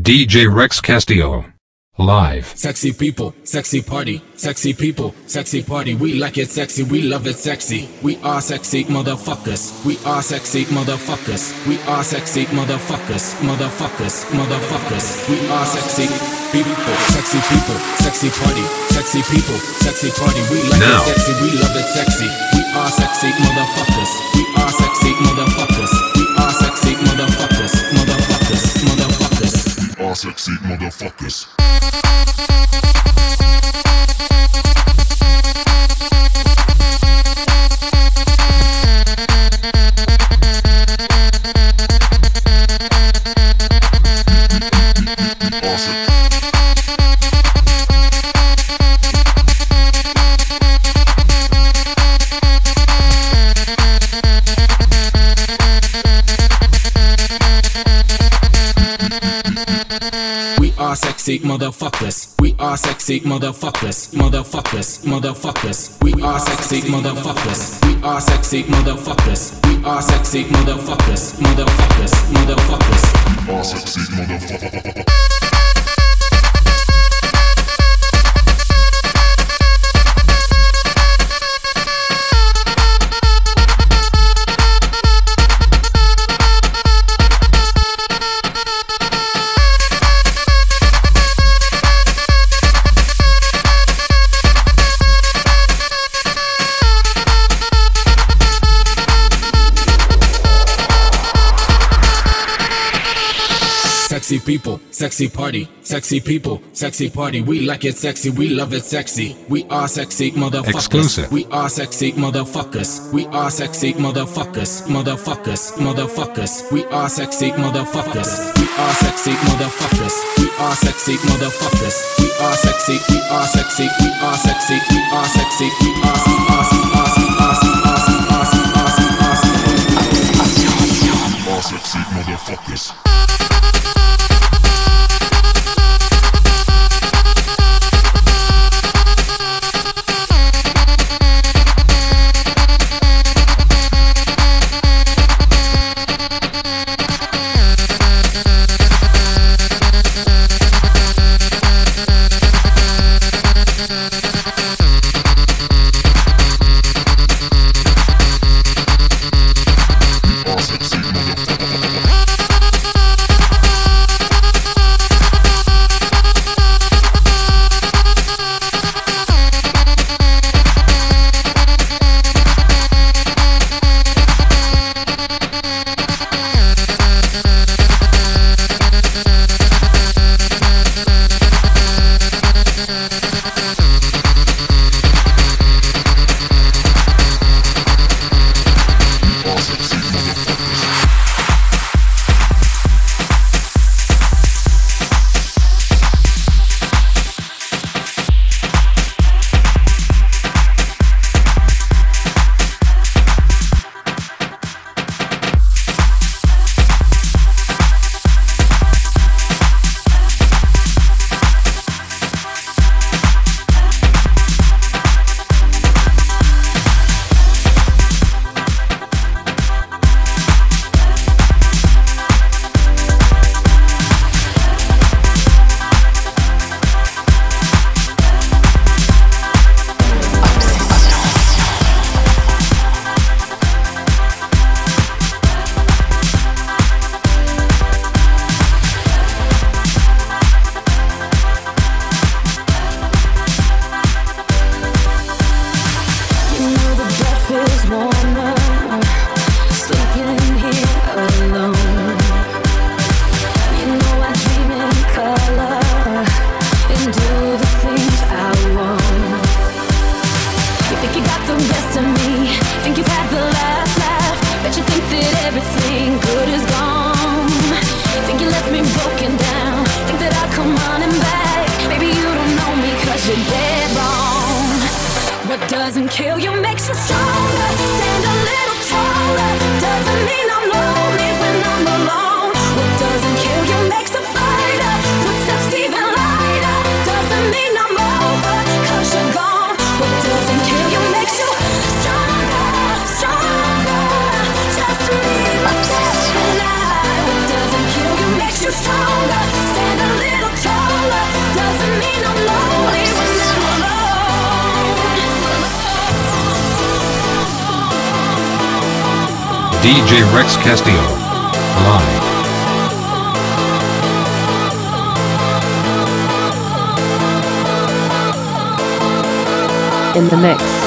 DJ Rex Castillo. Live. Sexy people, sexy party, sexy people, sexy party. We like it sexy, we love it sexy. We are sexy motherfuckers. We are sexy motherfuckers. We are sexy motherfuckers. Motherfuckers, motherfuckers. We are sexy people, sexy people, sexy party, sexy people, sexy party. We like Now. it sexy, we love it sexy. We are sexy motherfuckers. We are sexy motherfuckers. We are sexy motherfuckers. All sexy motherfuckers. Sexy motherfuckers. We are sexy motherfuckers. Motherfuckers, motherfuckers. We are sexy motherfuckers. We are sexy motherfuckers. We are sexy motherfuckers. Motherfuckers, motherfuckers. all sexy motherfuckers. Sexy people, sexy party, sexy people, sexy party. We like it sexy, we love it sexy. We are sexy motherfuckers. Exclusive. We are sexy motherfuckers. We are sexy motherfuckers. Motherfuckers, motherfuckers. We are sexy motherfuckers. We are sexy motherfuckers. We are sexy motherfuckers. We are sexy. We are sexy. We are sexy. We are sexy. We are awesome, awesome, awesome. All sexy motherfuckers. DJ Rex Castillo. Live. In the mix.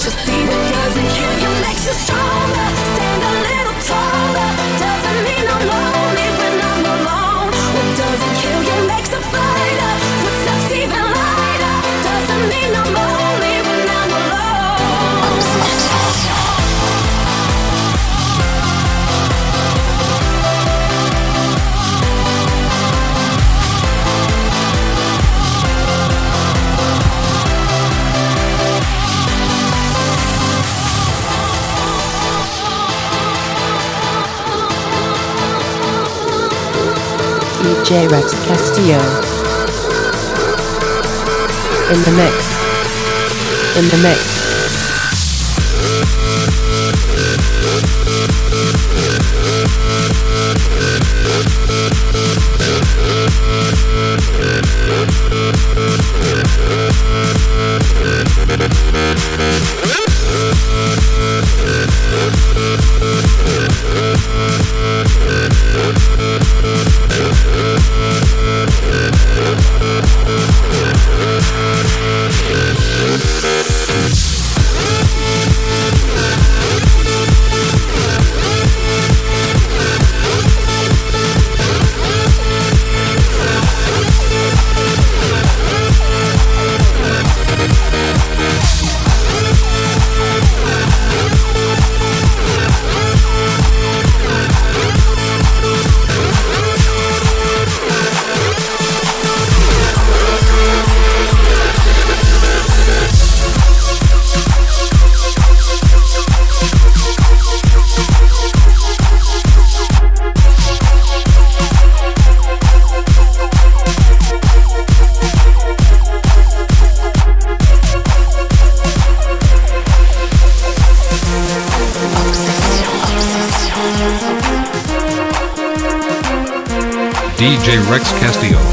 Just see, what doesn't kill you makes you stronger. J-Rex Castillo. In the mix. In the mix. Woo! Thank Rex Castillo.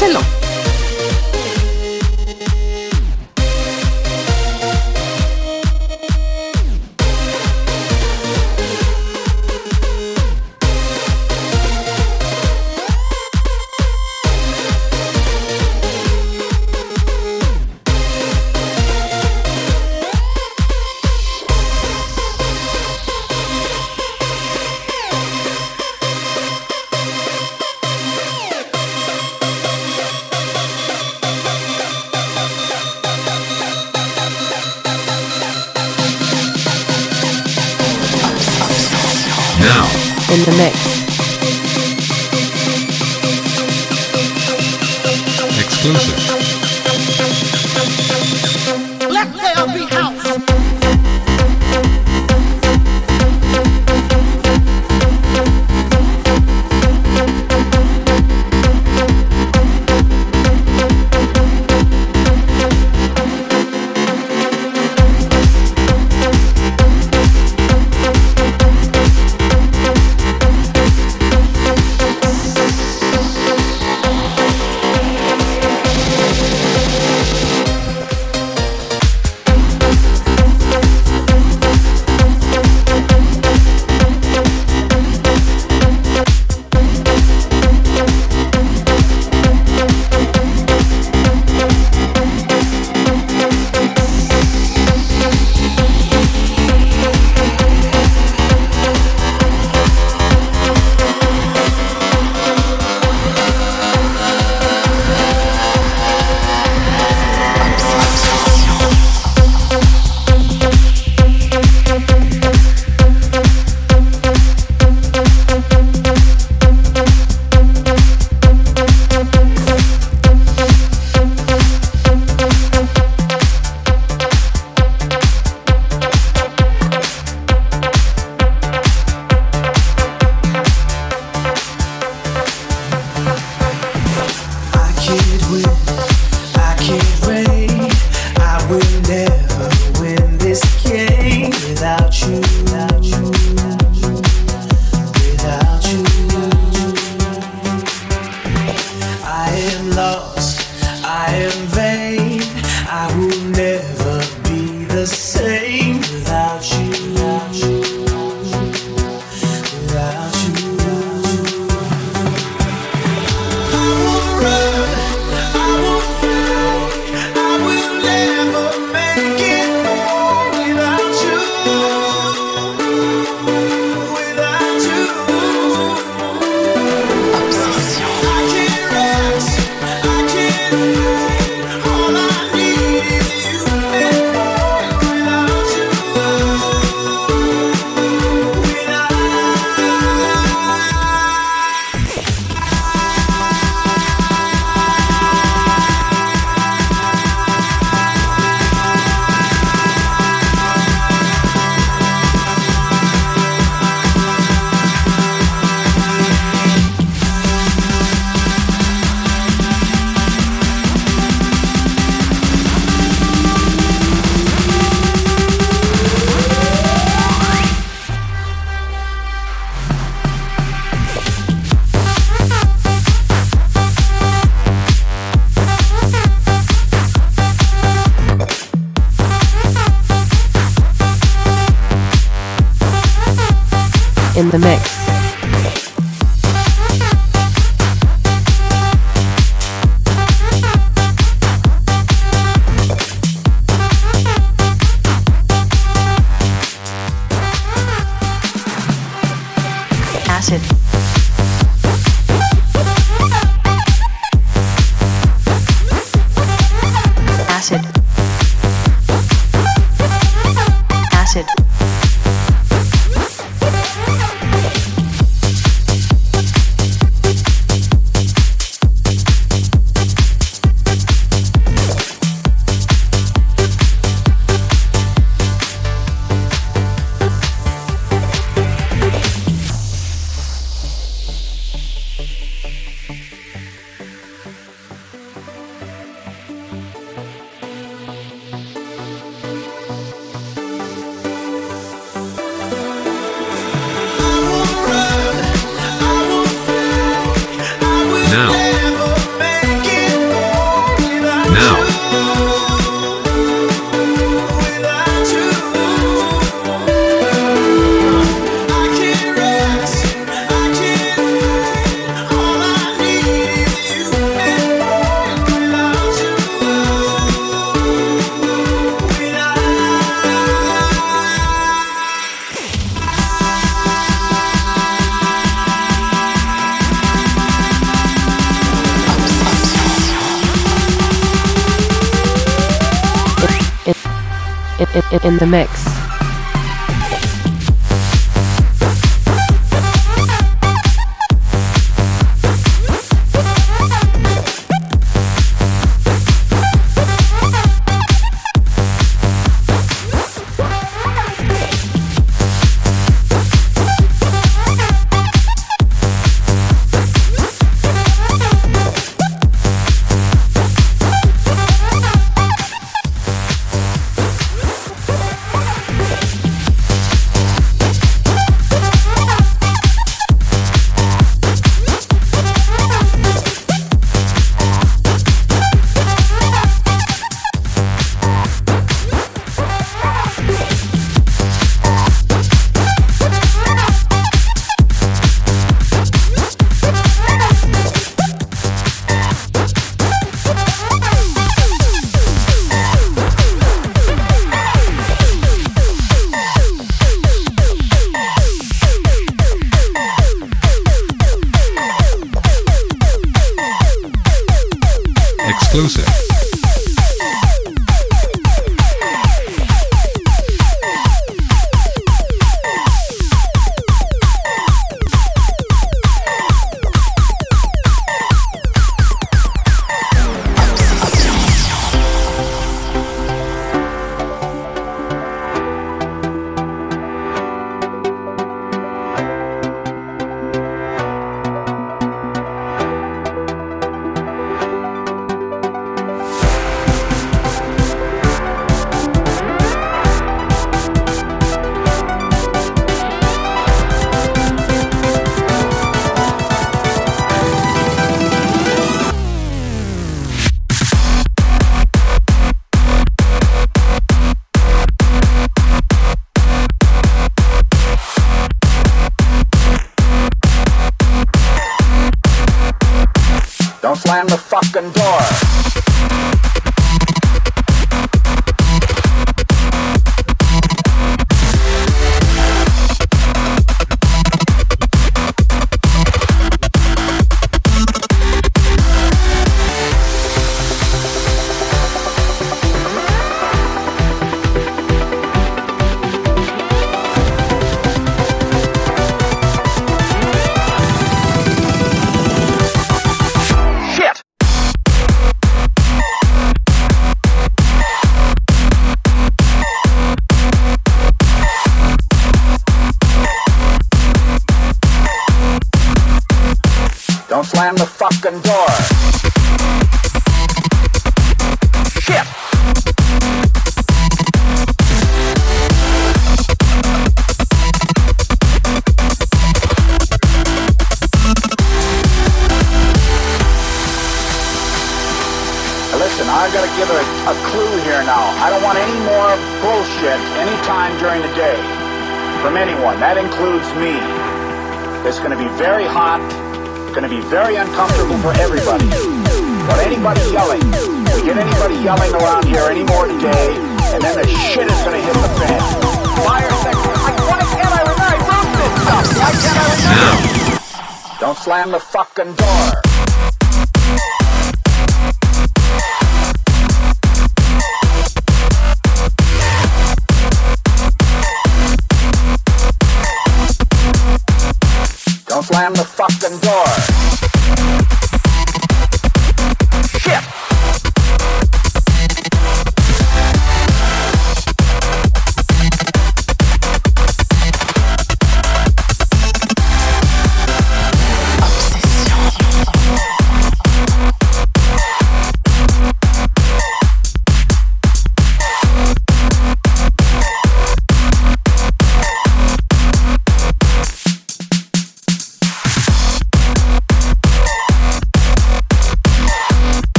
Hazlo. exclusive. I am lost, I am vain, I will never be the same. In the mix.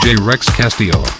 DJ Rex Castillo.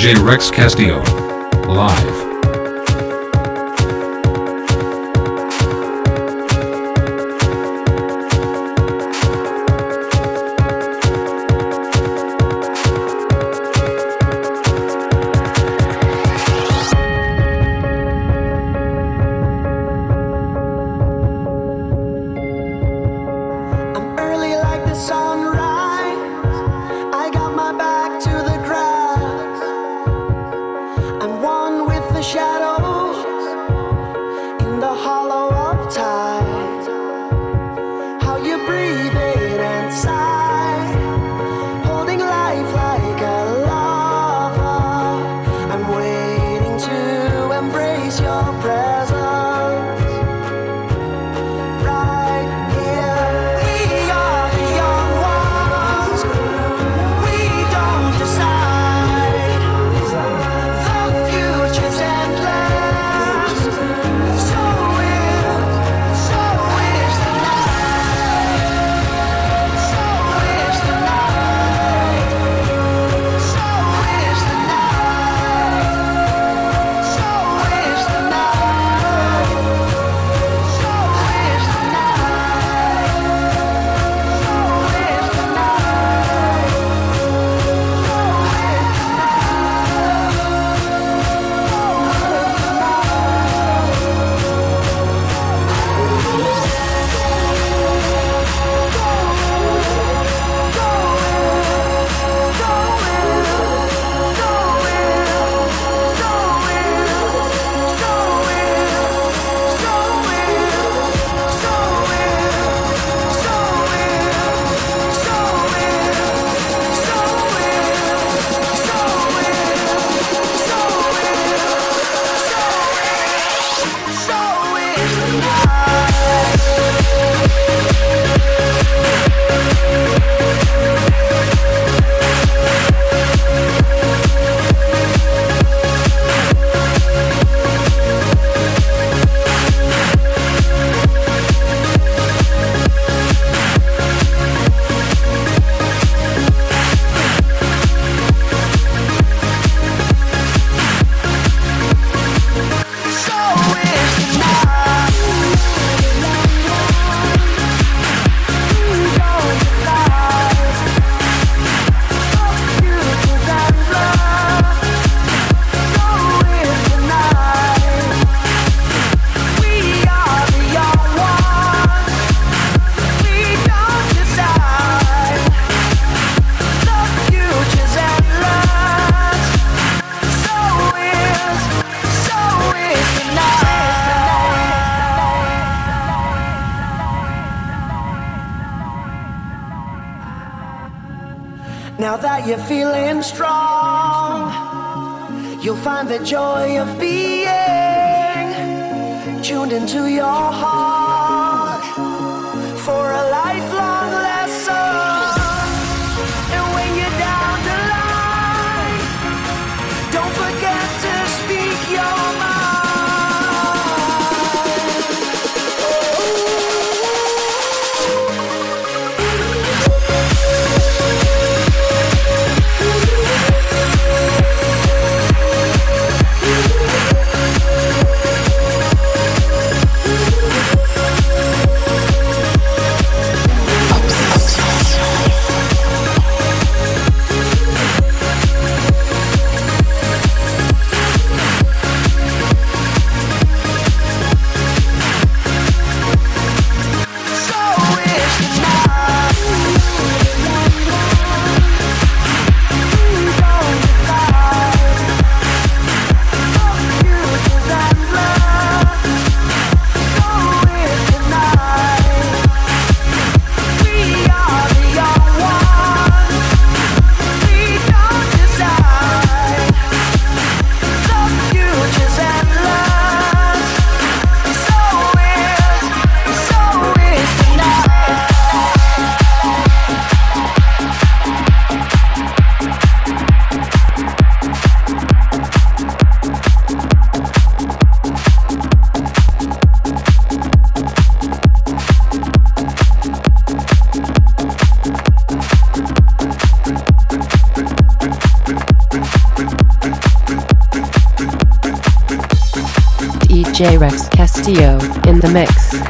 J. Rex Castillo. you're feeling strong, you'll find the joy of being tuned into your Rex Castillo in the mix.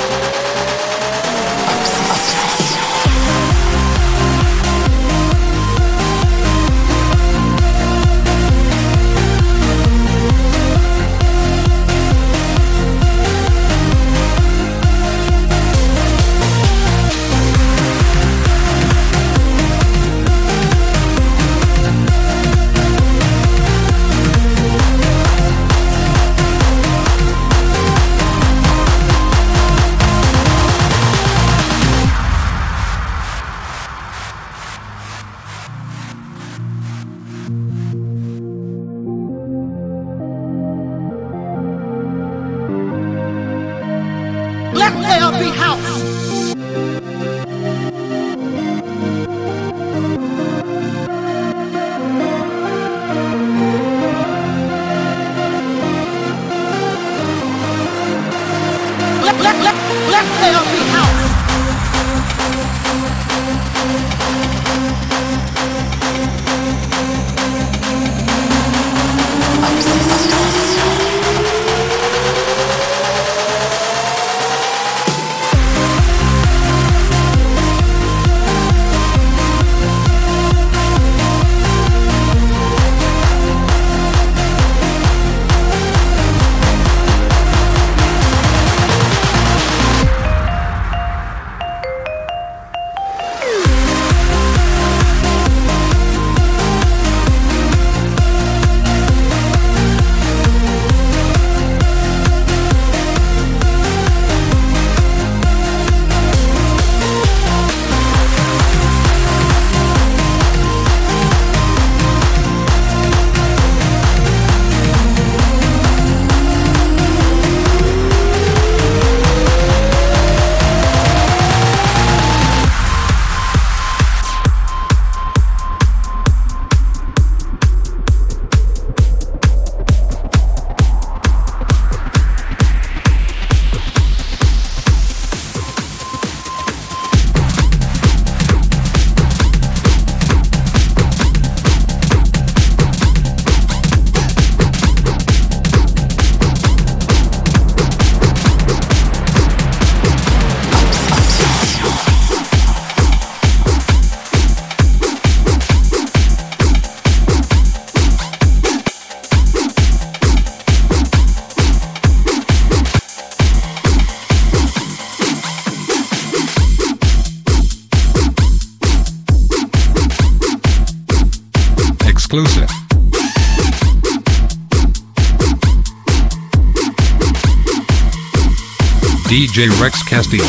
Rex Castillo.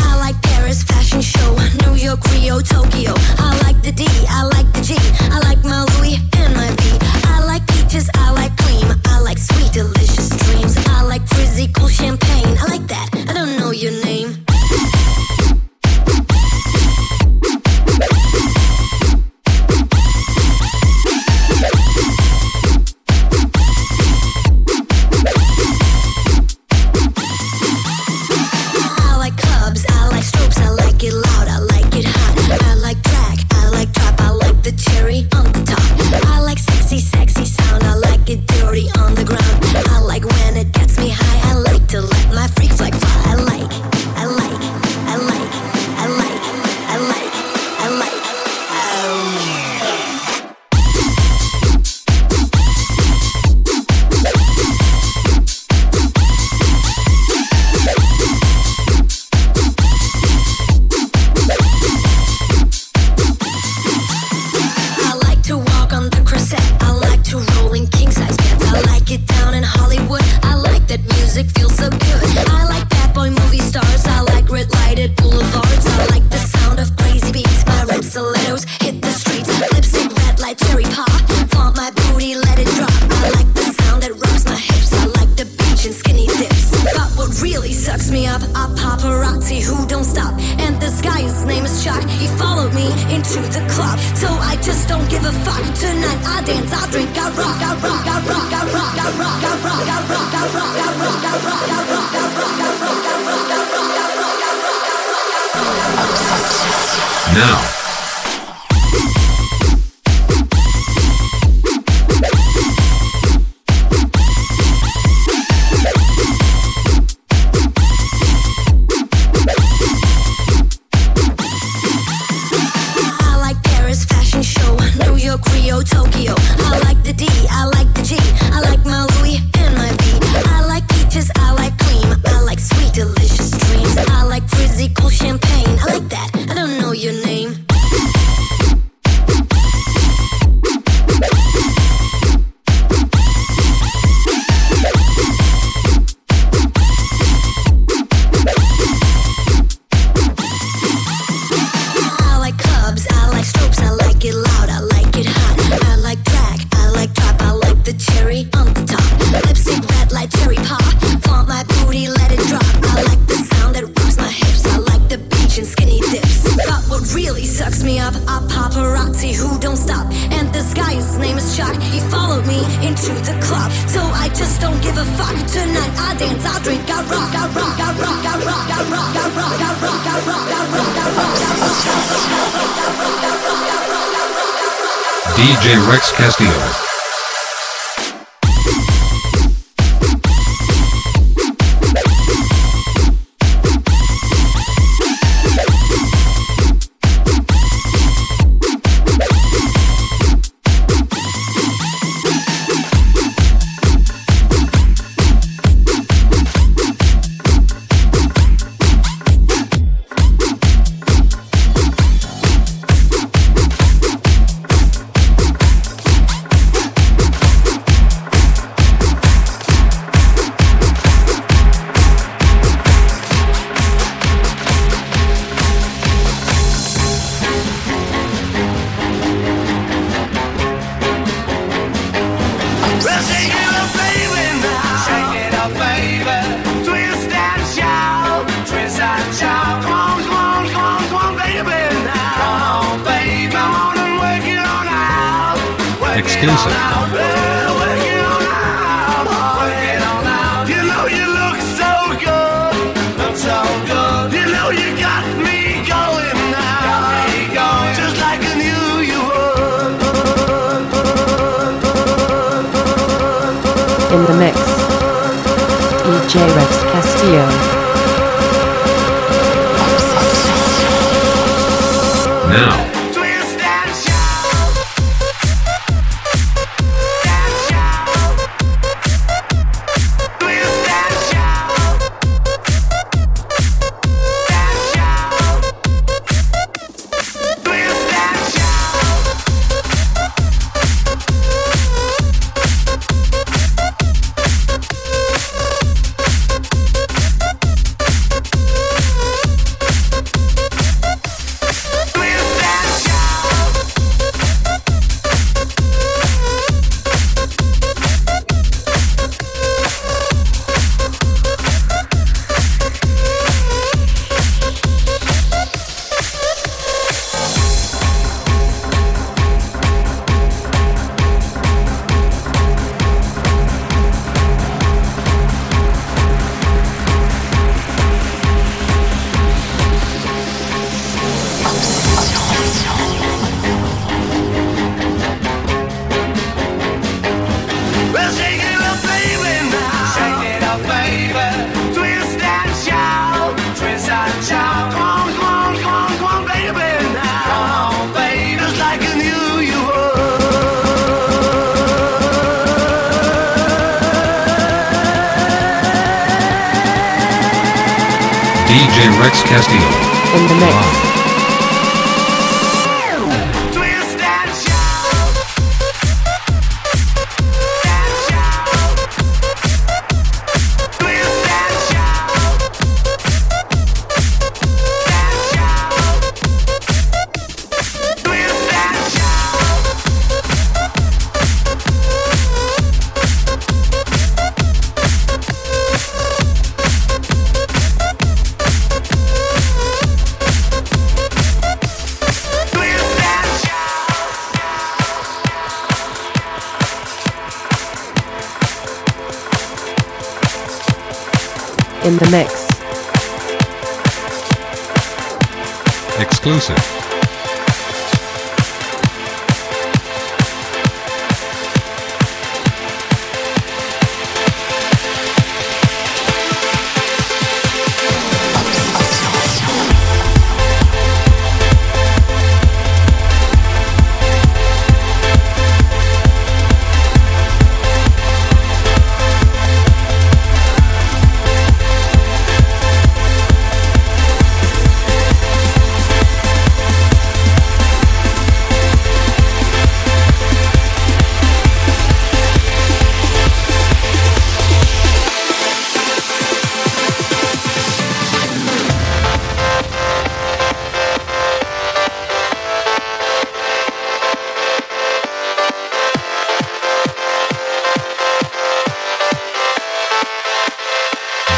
I like Paris fashion show, New York, Rio, Tokyo. I like the D, I like the G. Now,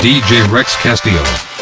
DJ Rex Castillo.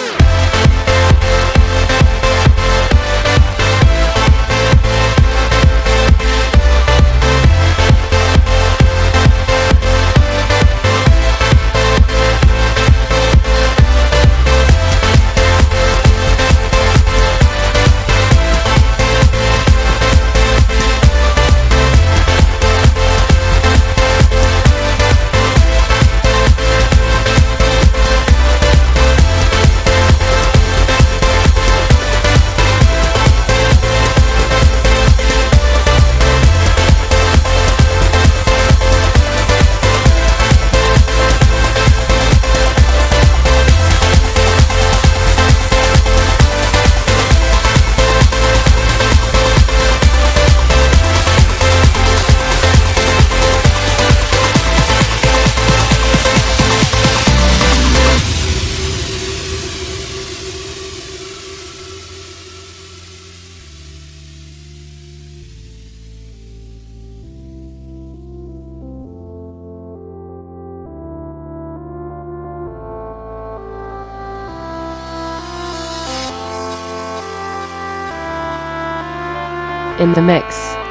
In the mix.